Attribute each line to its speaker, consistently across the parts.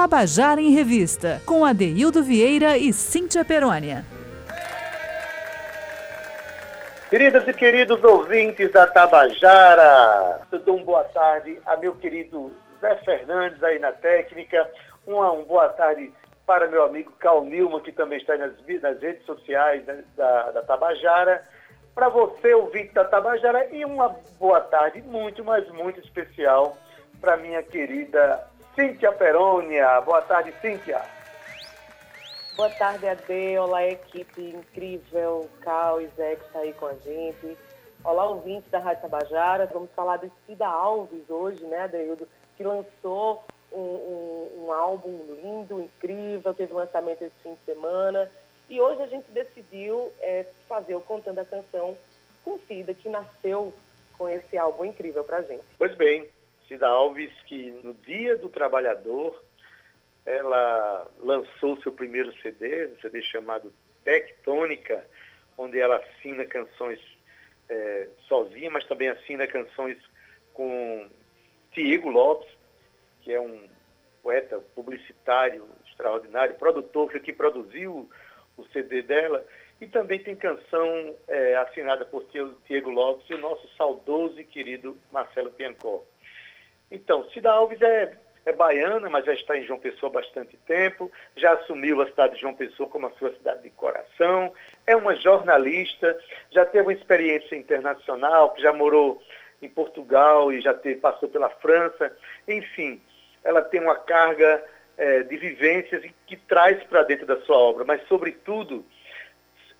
Speaker 1: Tabajara em Revista, com Adeildo Vieira e Cíntia Perônia.
Speaker 2: Queridas e queridos ouvintes da Tabajara, eu dou uma boa tarde a meu querido Zé Fernandes aí na técnica, uma, uma boa tarde para meu amigo Cal Nilman, que também está nas, nas redes sociais da, da, da Tabajara, para você, ouvinte da Tabajara, e uma boa tarde muito, mas muito especial para minha querida Cíntia Perônia. Boa tarde, Cíntia.
Speaker 3: Boa tarde, Ade. Olá, equipe incrível, Cal e Zé que está aí com a gente. Olá, ouvintes da Rádio Tabajara. Vamos falar de Cida Alves hoje, né, Adeildo, que lançou um, um, um, álbum lindo, incrível, teve um lançamento esse fim de semana. E hoje a gente decidiu é, fazer o Contando a Canção com Cida, que nasceu com esse álbum incrível pra gente.
Speaker 2: Pois bem, Cida Alves, que no Dia do Trabalhador ela lançou seu primeiro CD, um CD chamado Tectônica, onde ela assina canções é, sozinha, mas também assina canções com Diego Lopes, que é um poeta publicitário extraordinário, produtor que produziu o CD dela, e também tem canção é, assinada por Diego Lopes e o nosso saudoso e querido Marcelo Piancó. Então, Cida Alves é é baiana, mas já está em João Pessoa há bastante tempo, já assumiu a cidade de João Pessoa como a sua cidade de coração, é uma jornalista, já teve uma experiência internacional, já morou em Portugal e já teve, passou pela França, enfim, ela tem uma carga é, de vivências que traz para dentro da sua obra, mas sobretudo,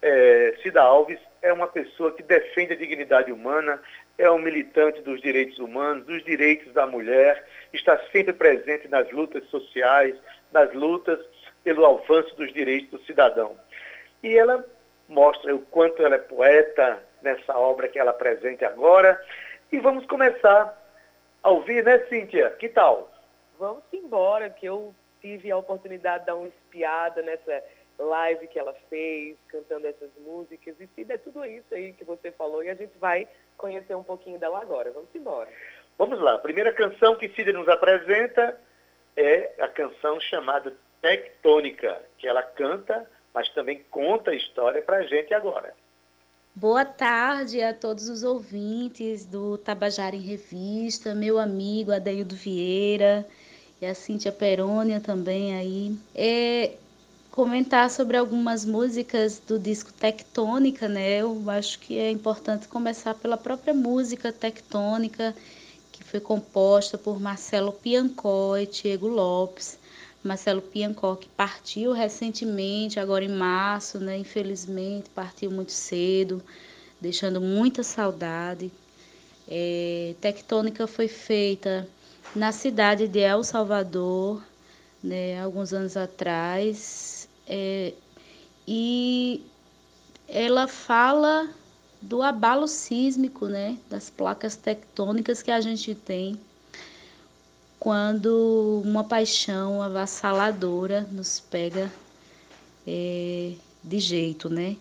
Speaker 2: é, Cida Alves é uma pessoa que defende a dignidade humana, é um militante dos direitos humanos, dos direitos da mulher, está sempre presente nas lutas sociais, nas lutas pelo avanço dos direitos do cidadão. E ela mostra o quanto ela é poeta nessa obra que ela apresenta agora. E vamos começar a ouvir, né, Cíntia? Que tal?
Speaker 3: Vamos embora, que eu tive a oportunidade de dar uma espiada nessa live que ela fez, cantando essas músicas. E se é tudo isso aí que você falou, e a gente vai conhecer um pouquinho dela agora. Vamos embora.
Speaker 2: Vamos lá. A primeira canção que Cida nos apresenta é a canção chamada Tectônica, que ela canta, mas também conta a história para a gente agora.
Speaker 4: Boa tarde a todos os ouvintes do Tabajara em Revista, meu amigo Adeildo Vieira e a Cíntia Perônia também aí. É, comentar sobre algumas músicas do disco Tectônica, né? Eu acho que é importante começar pela própria música Tectônica, que foi composta por Marcelo Piancó e Diego Lopes. Marcelo Piancó, que partiu recentemente, agora em março, né? Infelizmente, partiu muito cedo, deixando muita saudade. É, Tectônica foi feita na cidade de El Salvador, né, alguns anos atrás, é, e ela fala do abalo sísmico, né, das placas tectônicas que a gente tem quando uma paixão avassaladora nos pega é, de jeito, né?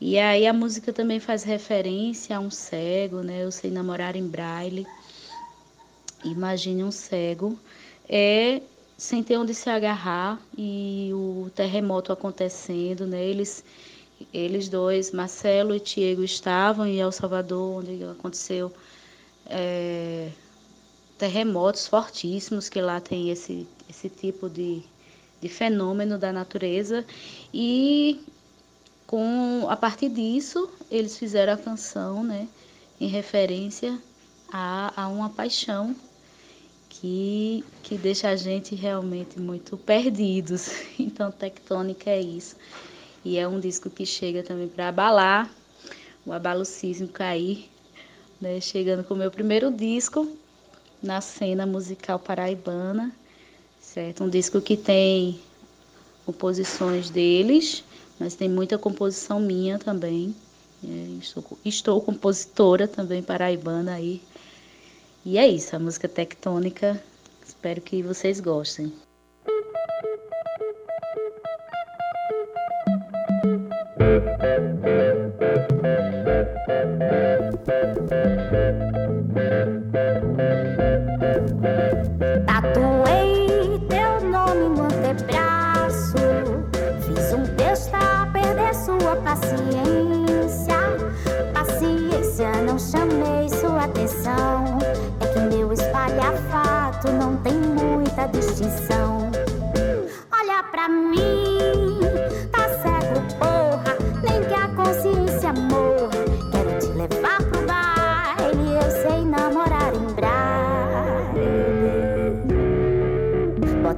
Speaker 4: E aí a música também faz referência a um cego, né? Eu sei namorar em braille. Imagine um cego. É sem ter onde se agarrar e o terremoto acontecendo, né? Eles, dois, Marcelo e Diego, estavam em El Salvador, onde aconteceu é, terremotos fortíssimos, que lá tem esse, esse tipo de, de fenômeno da natureza. E com a partir disso, eles fizeram a canção, né? Em referência a, a uma paixão que, que deixa a gente realmente muito perdidos. Então, Tectônica é isso. E é um disco que chega também para abalar o abalo sísmico aí, né? chegando com o meu primeiro disco na cena musical paraibana, certo? Um disco que tem composições deles, mas tem muita composição minha também. É, estou, estou compositora também paraibana aí, e é isso, a música tectônica. Espero que vocês gostem.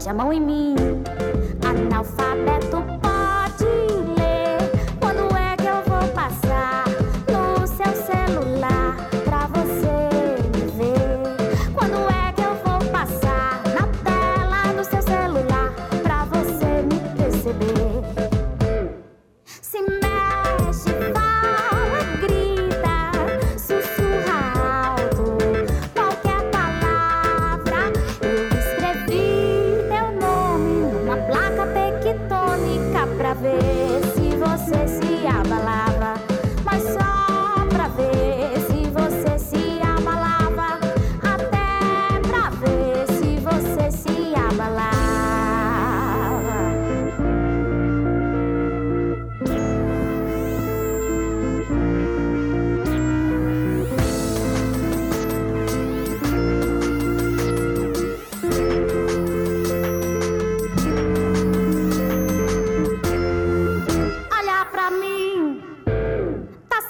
Speaker 5: Bote a mão em mim, analfabeto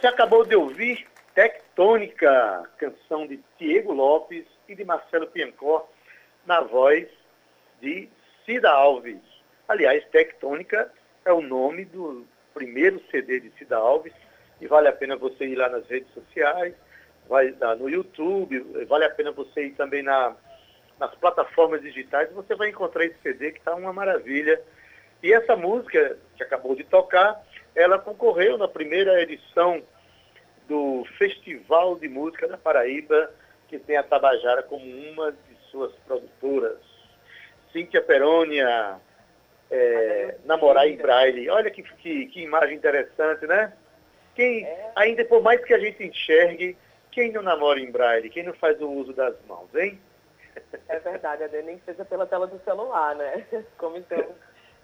Speaker 2: Você acabou de ouvir Tectônica, canção de Diego Lopes e de Marcelo Piancó, na voz de Cida Alves. Aliás, Tectônica é o nome do primeiro CD de Cida Alves e vale a pena você ir lá nas redes sociais, vai no YouTube, vale a pena você ir também na, nas plataformas digitais, você vai encontrar esse CD que está uma maravilha. E essa música que acabou de tocar ela concorreu na primeira edição do Festival de Música da Paraíba, que tem a Tabajara como uma de suas produtoras. Cíntia Perônia, é, namorar em braille. Olha que, que, que, imagem interessante, né? Quem, é. ainda por mais que a gente enxergue, quem não namora em braille? Quem não faz o uso das mãos, hein?
Speaker 3: É verdade, Adê, nem seja pela tela do celular, né? Como estamos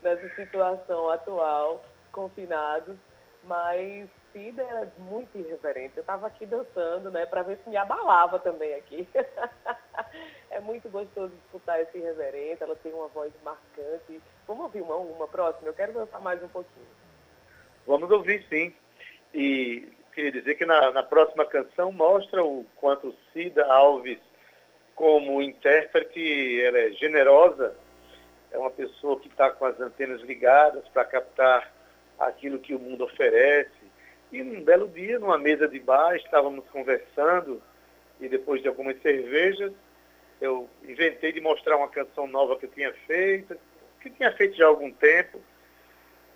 Speaker 3: nessa situação atual confinados, mas Cida era muito irreverente. Eu estava aqui dançando, né, para ver se me abalava também aqui. é muito gostoso escutar esse irreverente, ela tem uma voz marcante. Vamos ouvir uma, uma próxima? Eu quero dançar mais um pouquinho.
Speaker 2: Vamos ouvir sim. E queria dizer que na, na próxima canção mostra o quanto Cida Alves, como intérprete, ela é generosa, é uma pessoa que está com as antenas ligadas para captar aquilo que o mundo oferece. E num belo dia, numa mesa de bar, estávamos conversando e depois de algumas cervejas, eu inventei de mostrar uma canção nova que eu tinha feito, que tinha feito já há algum tempo,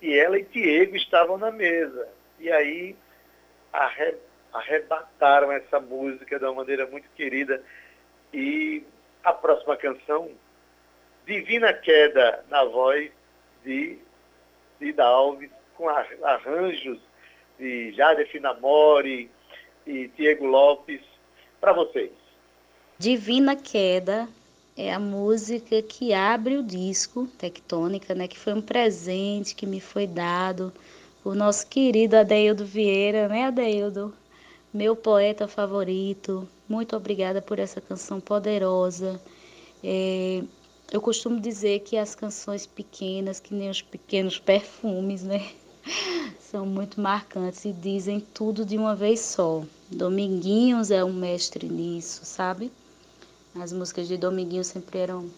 Speaker 2: e ela e Diego estavam na mesa. E aí arre, arrebataram essa música de uma maneira muito querida. E a próxima canção, Divina Queda, na voz de Cida Alves, com arranjos de Jade Finamori e Diego Lopes, para vocês.
Speaker 4: Divina Queda é a música que abre o disco Tectônica, né? Que foi um presente que me foi dado por nosso querido Adeildo Vieira, né, Adeildo? Meu poeta favorito. Muito obrigada por essa canção poderosa. É, eu costumo dizer que as canções pequenas, que nem os pequenos perfumes, né? São muito marcantes e dizem tudo de uma vez só. Dominguinhos é um mestre nisso, sabe? As músicas de Dominguinhos sempre eram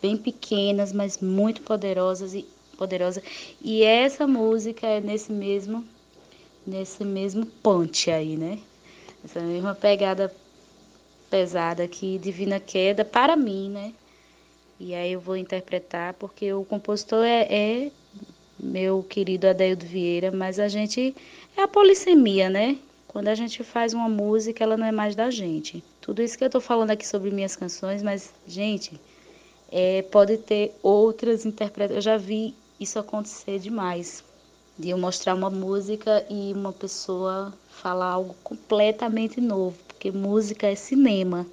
Speaker 4: bem pequenas, mas muito poderosas e poderosa. E essa música é nesse mesmo nesse mesmo ponte aí, né? Essa mesma pegada pesada que Divina Queda para mim, né? E aí eu vou interpretar porque o compositor é, é meu querido Adeildo Vieira, mas a gente é a polissemia, né? Quando a gente faz uma música, ela não é mais da gente. Tudo isso que eu tô falando aqui sobre minhas canções, mas, gente, é, pode ter outras interpretações. Eu já vi isso acontecer demais. De eu mostrar uma música e uma pessoa falar algo completamente novo, porque música é cinema.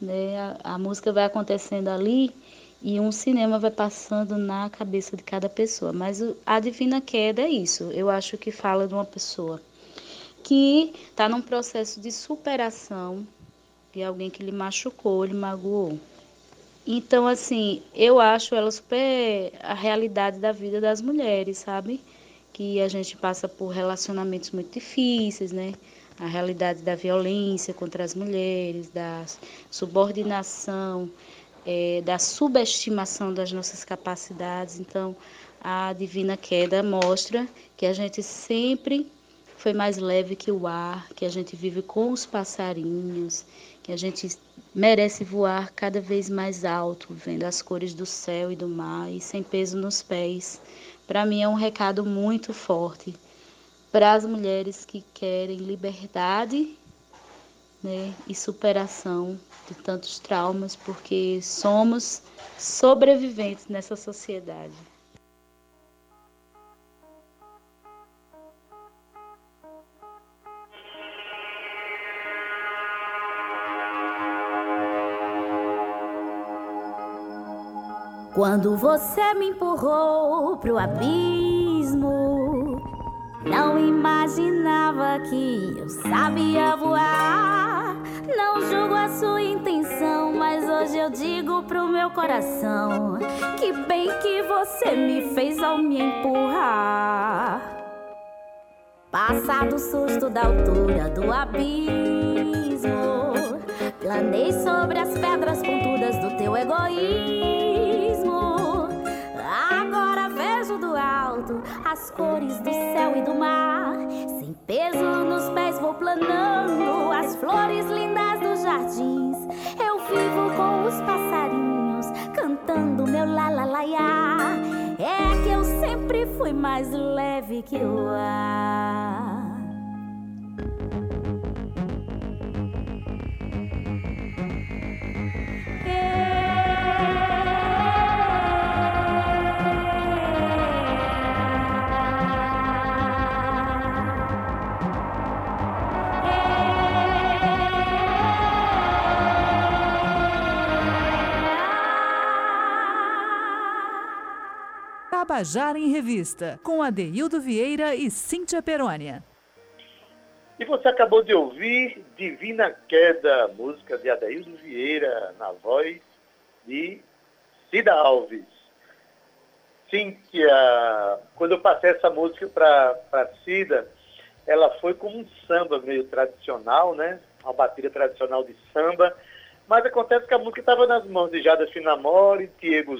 Speaker 4: Né? A, a música vai acontecendo ali e um cinema vai passando na cabeça de cada pessoa. Mas a Divina Queda é isso. Eu acho que fala de uma pessoa que está num processo de superação de alguém que lhe machucou, lhe magoou. Então, assim, eu acho ela super a realidade da vida das mulheres, sabe? Que a gente passa por relacionamentos muito difíceis, né? A realidade da violência contra as mulheres, da subordinação, é, da subestimação das nossas capacidades. Então, a Divina Queda mostra que a gente sempre foi mais leve que o ar, que a gente vive com os passarinhos, que a gente merece voar cada vez mais alto, vendo as cores do céu e do mar e sem peso nos pés. Para mim é um recado muito forte para as mulheres que querem liberdade né, e superação de tantos traumas, porque somos sobreviventes nessa sociedade.
Speaker 5: Quando você me empurrou pro abismo, não imaginava que eu sabia voar. Não julgo a sua intenção, mas hoje eu digo pro meu coração: Que bem que você me fez ao me empurrar. Passado o susto da altura do abismo, planei sobre as pedras pontudas do teu egoísmo. As cores do céu e do mar. Sem peso nos pés vou planando as flores lindas dos jardins. Eu vivo com os passarinhos cantando meu la la la ya. É que eu sempre fui mais leve que o ar.
Speaker 1: Em Revista, com Adeildo Vieira e Cíntia Perônia.
Speaker 2: E você acabou de ouvir Divina Queda, música de Adeildo Vieira, na voz de Cida Alves. Cíntia, quando eu passei essa música para Cida, ela foi como um samba meio tradicional, né? Uma batida tradicional de samba. Mas acontece que a música estava nas mãos de Jada Finamore, Diego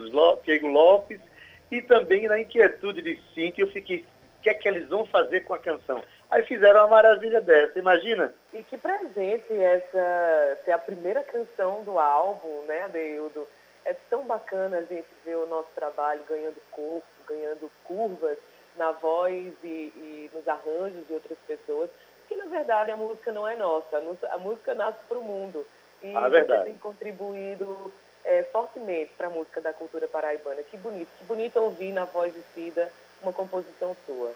Speaker 2: Lopes e também na inquietude de Cintia, eu fiquei, o que é que eles vão fazer com a canção? Aí fizeram uma maravilha dessa, imagina?
Speaker 3: E que presente essa ser a primeira canção do álbum, né, Adeildo? É tão bacana a gente ver o nosso trabalho ganhando corpo, ganhando curvas na voz e, e nos arranjos de outras pessoas, que na verdade a música não é nossa, a música nasce para o mundo. E
Speaker 2: ah, você
Speaker 3: tem contribuído é, fortemente para a música da cultura paraibana. Que bonito, que bonito ouvir na voz de Cida uma composição sua.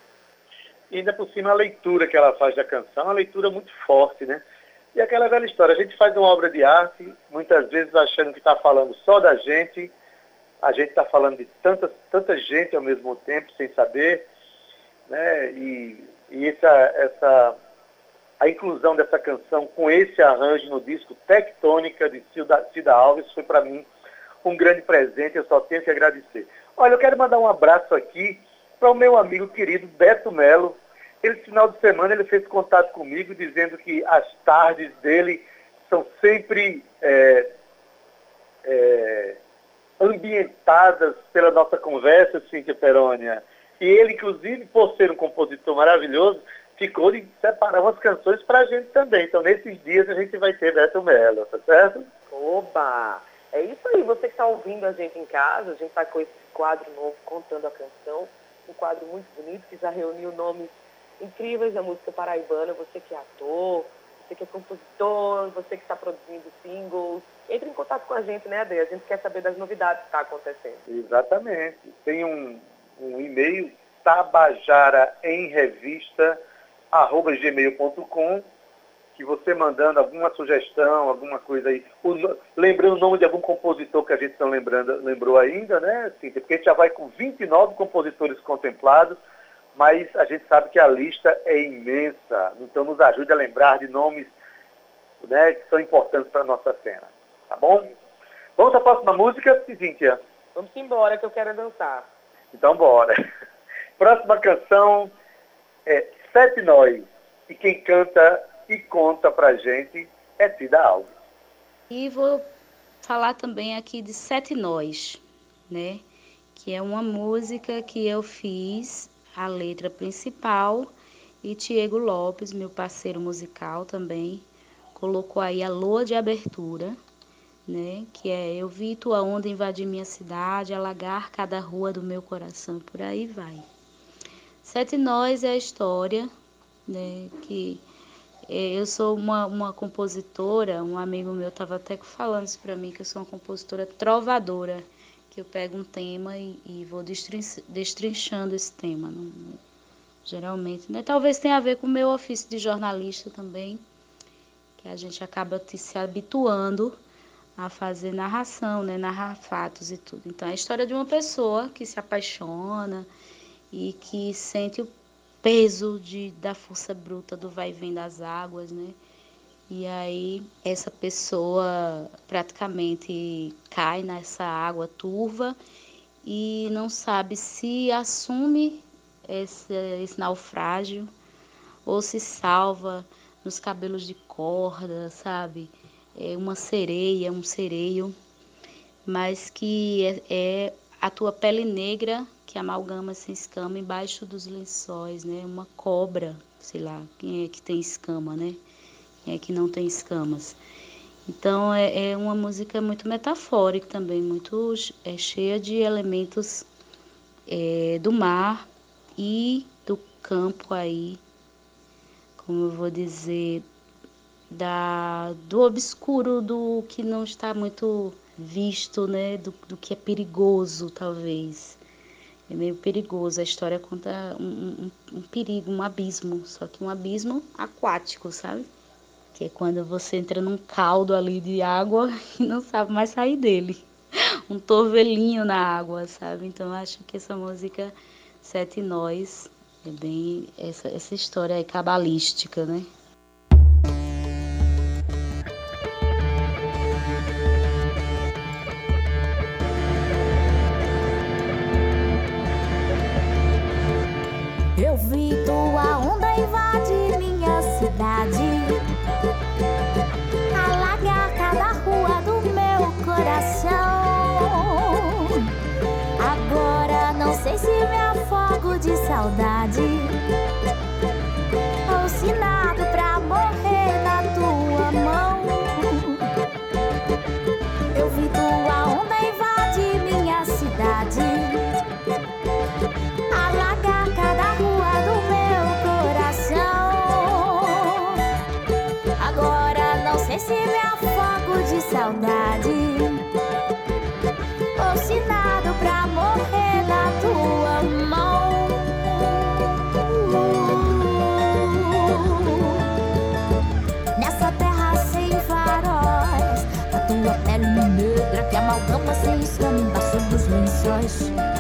Speaker 2: E ainda por cima a leitura que ela faz da canção, é uma leitura muito forte, né? E aquela velha história, a gente faz uma obra de arte, muitas vezes achando que está falando só da gente, a gente está falando de tanta, tanta gente ao mesmo tempo, sem saber, né? E, e essa, essa, a inclusão dessa canção com esse arranjo no disco Tectônica de Cida, Cida Alves foi para mim um grande presente, eu só tenho que agradecer. Olha, eu quero mandar um abraço aqui para o meu amigo querido Beto Melo, esse final de semana ele fez contato comigo dizendo que as tardes dele são sempre é, é, ambientadas pela nossa conversa, Cíntia Perônia. E ele, inclusive, por ser um compositor maravilhoso, ficou de separar umas canções para a gente também. Então, nesses dias, a gente vai ter Beto Mello, tá certo?
Speaker 3: Oba! É isso aí, você que está ouvindo a gente em casa, a gente está com esse quadro novo, Contando a Canção, um quadro muito bonito que já reuniu nomes incríveis da música paraibana, você que é ator, você que é compositor, você que está produzindo singles. Entre em contato com a gente, né, Ade? A gente quer saber das novidades que está acontecendo.
Speaker 2: Exatamente. Tem um, um e-mail, tabajaraemrevista.gmail.com que você mandando alguma sugestão, alguma coisa aí, o, lembrando o nome de algum compositor que a gente não lembrando, lembrou ainda, né, Cíntia? Porque a gente já vai com 29 compositores contemplados, mas a gente sabe que a lista é imensa, então nos ajude a lembrar de nomes né, que são importantes para a nossa cena. Tá bom? Vamos à próxima música, Cíntia?
Speaker 3: Vamos embora, que eu quero dançar.
Speaker 2: Então, bora. Próxima canção é Sete Nós. E quem canta e conta pra gente é Cida Alves.
Speaker 4: E vou falar também aqui de Sete Nós, né? Que é uma música que eu fiz a letra principal e Tiago Lopes, meu parceiro musical também, colocou aí a lua de abertura, né? Que é eu vi tua onda invadir minha cidade, alagar cada rua do meu coração, por aí vai. Sete Nós é a história, né? Que eu sou uma, uma compositora, um amigo meu estava até falando isso para mim, que eu sou uma compositora trovadora que eu pego um tema e, e vou destrinchando esse tema. Não, geralmente, né? Talvez tenha a ver com o meu ofício de jornalista também, que a gente acaba se habituando a fazer narração, né? Narrar fatos e tudo. Então, é a história de uma pessoa que se apaixona e que sente o peso de, da força bruta do vai e vem das águas, né? E aí essa pessoa praticamente cai nessa água turva e não sabe se assume esse, esse naufrágio ou se salva nos cabelos de corda, sabe? É uma sereia, um sereio, mas que é, é a tua pele negra que amalgama sem escama embaixo dos lençóis, né? Uma cobra, sei lá, quem é que tem escama, né? é, que não tem escamas. Então é, é, uma música muito metafórica também, muito é, cheia de elementos é, do mar e do campo aí, como eu vou dizer, da, do obscuro, do que não está muito visto, né, do, do que é perigoso talvez. É meio perigoso. A história conta um, um, um perigo, um abismo, só que um abismo aquático, sabe? que é quando você entra num caldo ali de água e não sabe mais sair dele. Um torvelinho na água, sabe? Então eu acho que essa música Sete Nós é bem essa, essa história aí cabalística, né?
Speaker 5: De saudade. Alcinado pra morrer na tua mão. Eu vi tua onda invadir minha cidade. Alagar cada rua do meu coração. Agora não sei se me afogo de saudade. Embaixo dos lençóis.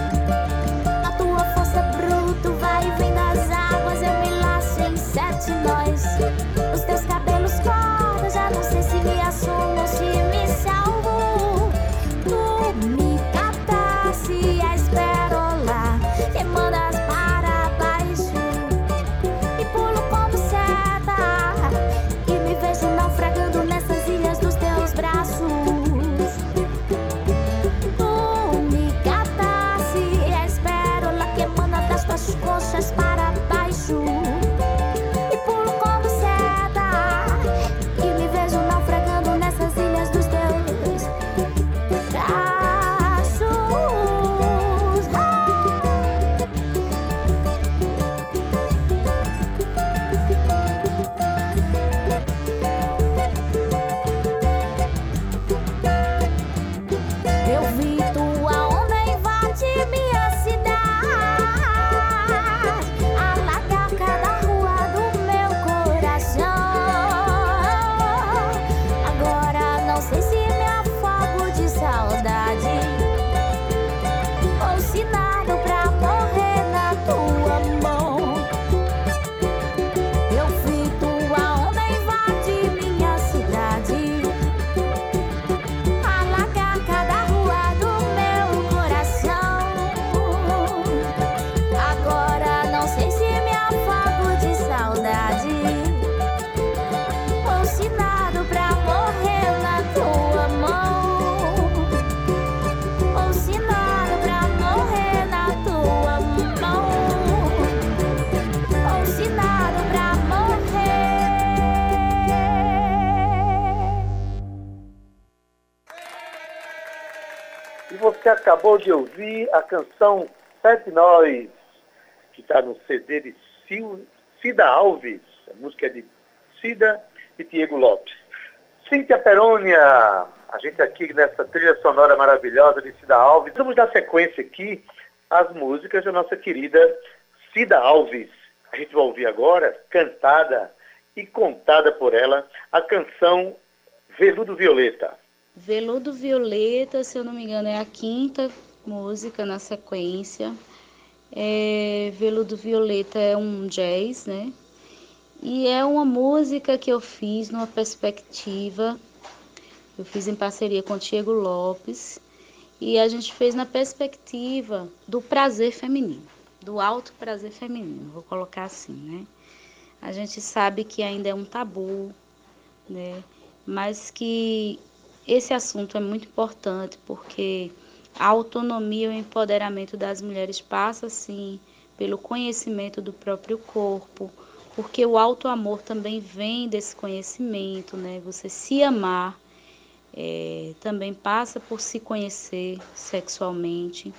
Speaker 2: Acabou de ouvir a canção Sete Nós, que está no CD de Cida Alves. A música é de Cida e Diego Lopes. Cíntia Perônia, a gente aqui nessa trilha sonora maravilhosa de Cida Alves. Vamos dar sequência aqui às músicas da nossa querida Cida Alves. A gente vai ouvir agora, cantada e contada por ela, a canção Veludo Violeta.
Speaker 4: Veludo Violeta, se eu não me engano, é a quinta música na sequência. É, Veludo Violeta é um jazz, né? E é uma música que eu fiz numa perspectiva, eu fiz em parceria com o Diego Lopes, e a gente fez na perspectiva do prazer feminino, do alto prazer feminino, vou colocar assim, né? A gente sabe que ainda é um tabu, né? Mas que esse assunto é muito importante porque a autonomia e o empoderamento das mulheres passa sim pelo conhecimento do próprio corpo, porque o auto amor também vem desse conhecimento, né? Você se amar é, também passa por se conhecer sexualmente.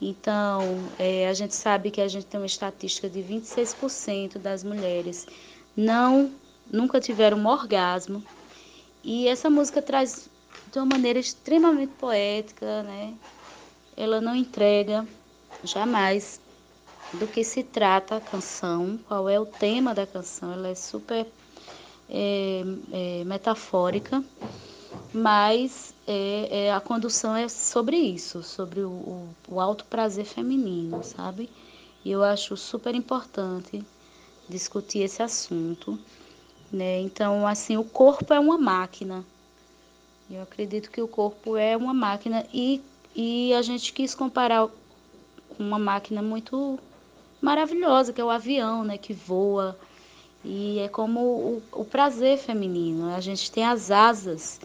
Speaker 4: Então, é, a gente sabe que a gente tem uma estatística de 26% das mulheres não nunca tiveram um orgasmo. E essa música traz de uma maneira extremamente poética, né? Ela não entrega jamais do que se trata a canção, qual é o tema da canção. Ela é super é, é, metafórica, mas é, é, a condução é sobre isso, sobre o, o, o alto prazer feminino, sabe? E eu acho super importante discutir esse assunto, né? Então, assim, o corpo é uma máquina. Eu acredito que o corpo é uma máquina e, e a gente quis comparar com uma máquina muito maravilhosa, que é o avião, né? Que voa. E é como o, o prazer feminino. A gente tem as asas,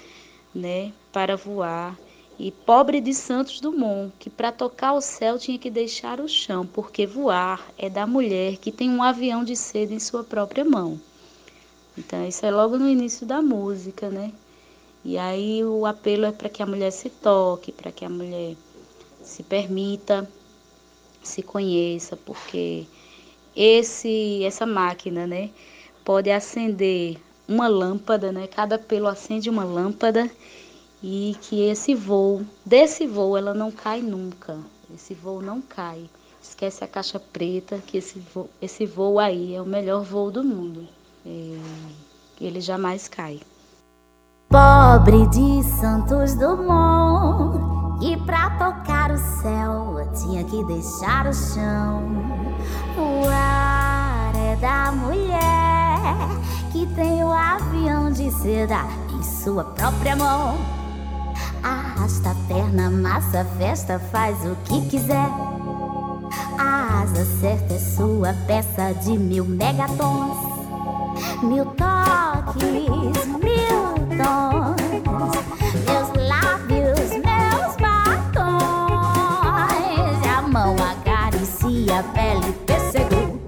Speaker 4: né? Para voar. E pobre de Santos Dumont, que para tocar o céu tinha que deixar o chão, porque voar é da mulher que tem um avião de seda em sua própria mão. Então, isso é logo no início da música, né? E aí o apelo é para que a mulher se toque, para que a mulher se permita, se conheça, porque esse essa máquina, né, pode acender uma lâmpada, né? Cada pelo acende uma lâmpada e que esse voo, desse voo ela não cai nunca. Esse voo não cai. Esquece a caixa preta, que esse voo, esse voo aí é o melhor voo do mundo. Ele jamais cai.
Speaker 5: Pobre de Santos Dumont, tocar o céu, tinha que deixar o chão. O ar é da mulher que tem o avião de seda em sua própria mão. Arrasta a perna, massa, festa, faz o que quiser. A asa certa é sua peça de mil megatons. Mil toques, mil tons. Meus lábios, meus batons. E a mão acaricia a pele, pêssego.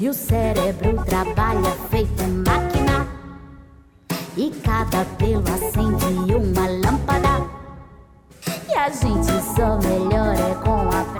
Speaker 5: E o cérebro trabalha feito máquina. E cada pelo acende uma lâmpada. E a gente só melhora com a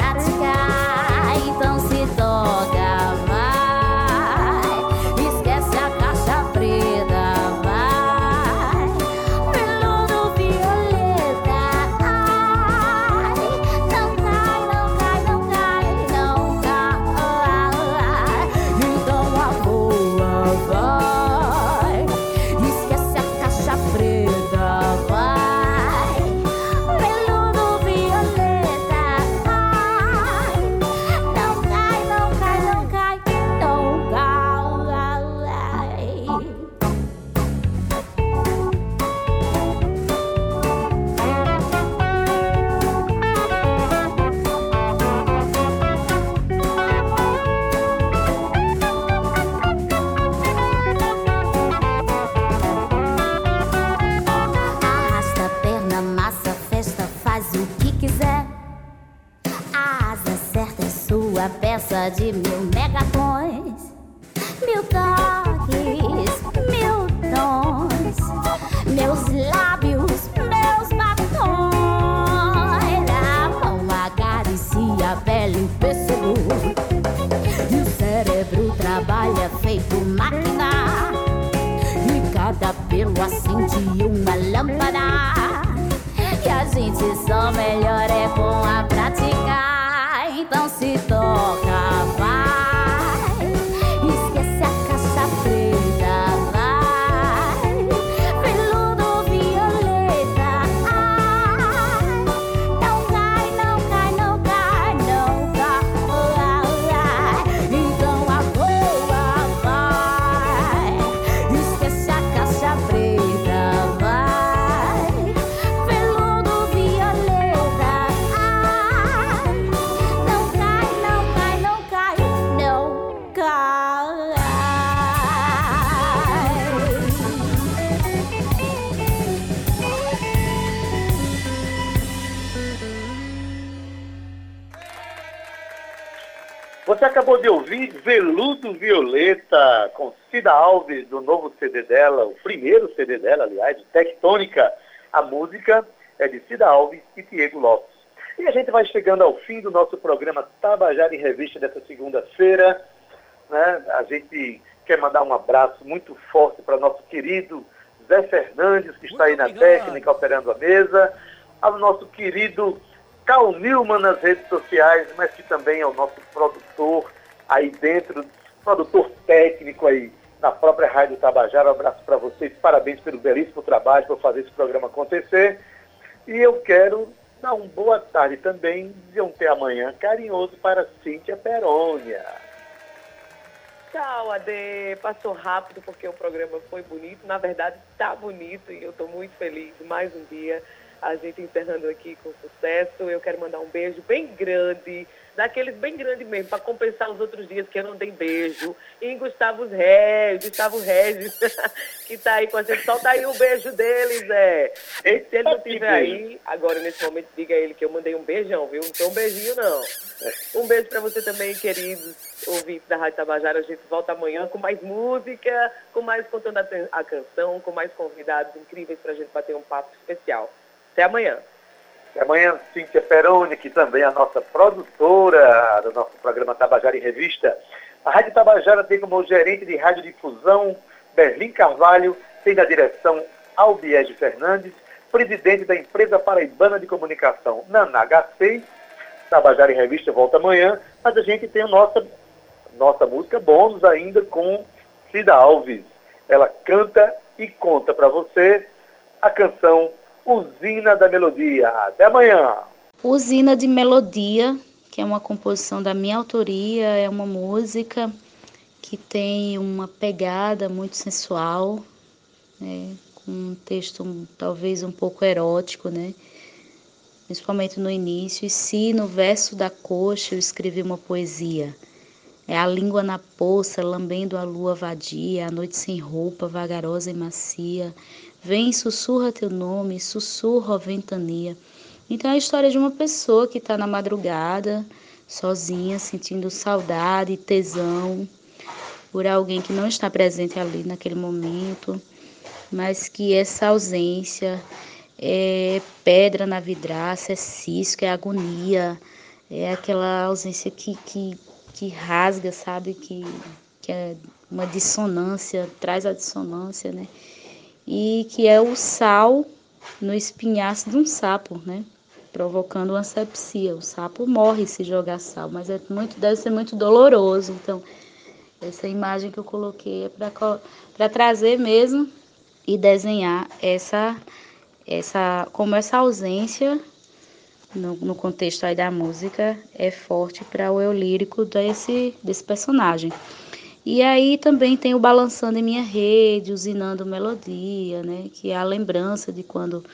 Speaker 5: Veludo Violeta, com
Speaker 2: Cida Alves, do novo CD dela, o primeiro CD dela, aliás, Tectônica. A música é de Cida Alves e Diego Lopes. E a gente vai chegando ao fim do nosso programa Tabajara em Revista dessa segunda-feira. Né? A gente quer mandar um abraço muito forte para nosso querido Zé Fernandes, que está aí na técnica, operando a mesa, ao nosso querido Cal Newman nas redes sociais, mas que também é o nosso produtor aí dentro, produtor técnico aí na própria Rádio Tabajara. Um abraço para vocês, parabéns pelo belíssimo trabalho por fazer esse programa acontecer. E eu quero dar uma boa tarde também, dizer um até amanhã carinhoso para Cíntia Perônia.
Speaker 3: Tchau, Ade. Passou rápido porque o programa foi bonito. Na verdade, está bonito e eu estou muito feliz. Mais um dia a gente encerrando aqui com sucesso. Eu quero mandar um beijo bem grande, daqueles bem grande mesmo, para compensar os outros dias que eu não dei beijo. Em Gustavo Regis, Gustavo Regis, que está aí com a gente. Solta aí o beijo deles, Zé. E se ele não estiver aí, agora nesse momento, diga a ele que eu mandei um beijão, viu? Não foi um beijinho, não. Um beijo para você também, queridos ouvintes da Rádio Tabajara. A gente volta amanhã com mais música, com mais contando a canção, com mais convidados incríveis para a gente bater um papo especial. Até amanhã.
Speaker 2: Até amanhã, Cíntia Peroni, que também é a nossa produtora do nosso programa Tabajara em Revista. A Rádio Tabajara tem como gerente de radiodifusão Berlim Carvalho, tem na direção Albiege Fernandes, presidente da empresa paraibana de comunicação Nana HC. Tabajara em Revista volta amanhã, mas a gente tem a nossa, nossa música bônus ainda com Cida Alves. Ela canta e conta para você a canção Usina da Melodia. Até amanhã!
Speaker 4: Usina de Melodia, que é uma composição da minha autoria, é uma música que tem uma pegada muito sensual, né? com um texto talvez um pouco erótico, né? principalmente no início. E se no verso da coxa eu escrevi uma poesia, é a língua na poça, lambendo a lua vadia, a noite sem roupa, vagarosa e macia. Vem, sussurra teu nome, sussurra a ventania. Então é a história de uma pessoa que está na madrugada, sozinha, sentindo saudade tesão por alguém que não está presente ali naquele momento, mas que essa ausência é pedra na vidraça, é cisco, é agonia, é aquela ausência que, que, que rasga, sabe? Que, que é uma dissonância, traz a dissonância, né? E que é o sal no espinhaço de um sapo, né? Provocando uma sepsia. O sapo morre se jogar sal, mas é muito, deve ser muito doloroso. Então, essa imagem que eu coloquei é para trazer mesmo e desenhar essa essa, como essa ausência no, no contexto aí da música é forte para o eu lírico desse, desse personagem. E aí também tem o Balançando em Minha Rede, Usinando Melodia, né? Que é a lembrança de quando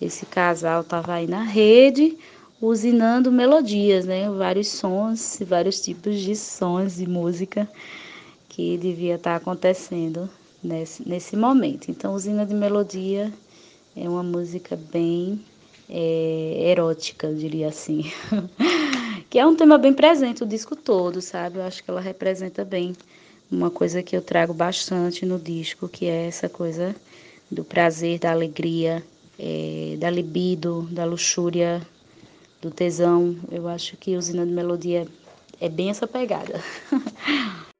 Speaker 4: esse casal estava aí na rede, usinando melodias, né? Vários sons, vários tipos de sons de música que devia estar tá acontecendo nesse, nesse momento. Então, usina de melodia é uma música bem é, erótica, eu diria assim. que é um tema bem presente o disco todo, sabe? Eu acho que ela representa bem uma coisa que eu trago bastante no disco, que é essa coisa do prazer, da alegria, é, da libido, da luxúria, do tesão. Eu acho que Usina de Melodia é bem essa pegada.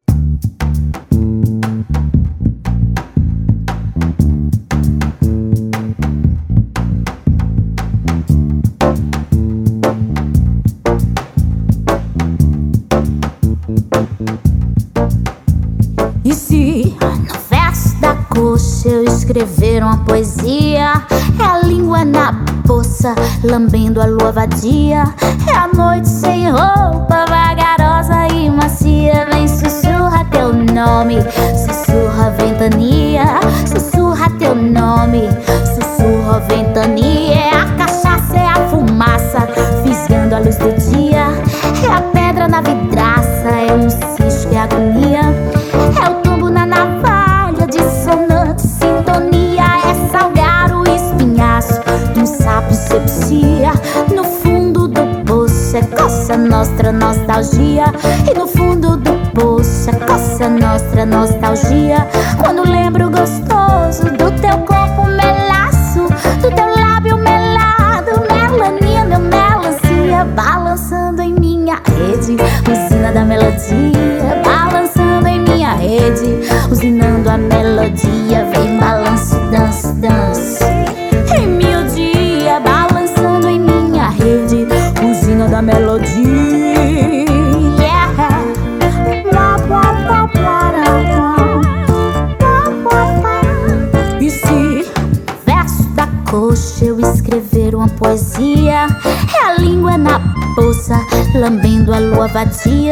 Speaker 5: escrever uma poesia. É a língua na poça, lambendo a lua vadia. É a noite sem roupa, vagarosa e macia. Vem, sussurra teu nome, sussurra ventania. Sussurra teu nome, sussurra ventania. É a cachaça, é a fumaça, fisgando a luz do dia. É a pedra na vidraça, nossa nostalgia. E no fundo do poço é coça nossa nostalgia. A